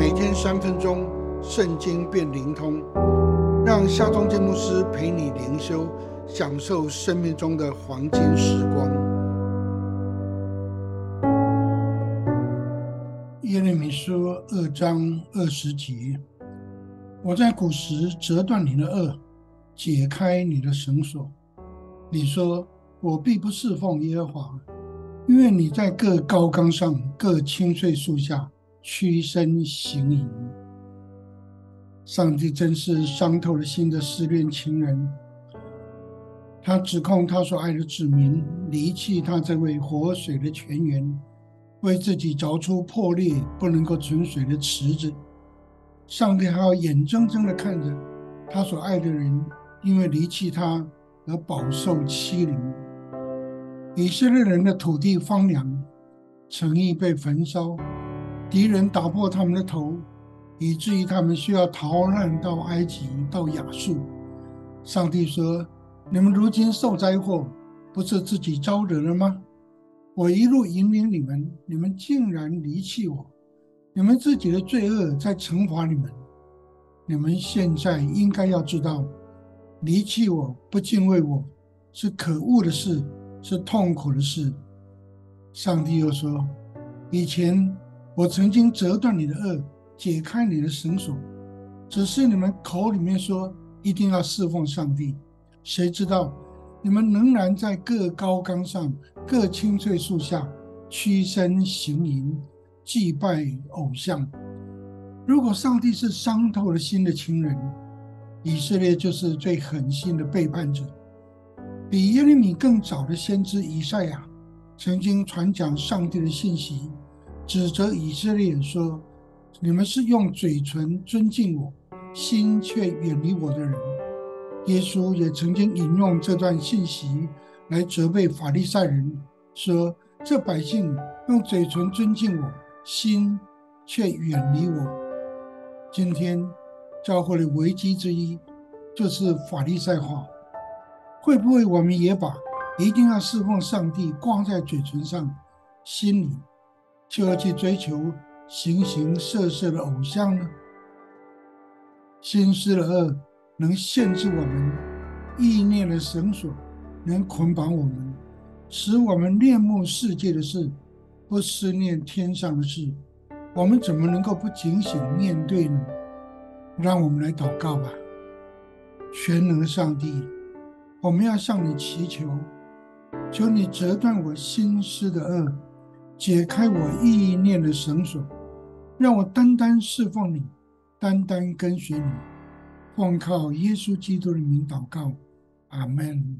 每天三分钟，圣经变灵通，让夏忠建牧师陪你灵修，享受生命中的黄金时光。耶利米书二章二十节：我在古时折断你的恶，解开你的绳索。你说我必不侍奉耶和华。因为你在各高岗上、各青翠树下屈身行淫，上帝真是伤透了心的失恋情人。他指控他所爱的子民离弃他这位活水的泉源，为自己凿出破裂不能够存水的池子。上帝还要眼睁睁地看着他所爱的人因为离弃他而饱受欺凌。以色列人的土地荒凉，城邑被焚烧，敌人打破他们的头，以至于他们需要逃难到埃及、到亚述。上帝说：“你们如今受灾祸，不是自己招惹了吗？我一路引领你们，你们竟然离弃我，你们自己的罪恶在惩罚你们。你们现在应该要知道，离弃我不敬畏我是可恶的事。”是痛苦的事。上帝又说：“以前我曾经折断你的恶，解开你的绳索，只是你们口里面说一定要侍奉上帝，谁知道你们仍然在各高岗上、各青翠树下屈身行淫，祭拜偶像。如果上帝是伤透了心的情人，以色列就是最狠心的背叛者。”比耶利米更早的先知以赛亚，曾经传讲上帝的信息，指责以色列人说：“你们是用嘴唇尊敬我，心却远离我的人。”耶稣也曾经引用这段信息来责备法利赛人，说：“这百姓用嘴唇尊敬我，心却远离我。”今天教会的危机之一，就是法利赛化。会不会我们也把一定要侍奉上帝挂在嘴唇上，心里就要去追求形形色色的偶像呢？心思的恶能限制我们，意念的绳索能捆绑我们，使我们恋慕世界的事，不思念天上的事。我们怎么能够不警醒面对呢？让我们来祷告吧，全能的上帝。我们要向你祈求，求你折断我心思的恶，解开我意念的绳索，让我单单侍奉你，单单跟随你。奉靠耶稣基督的名祷告，阿门。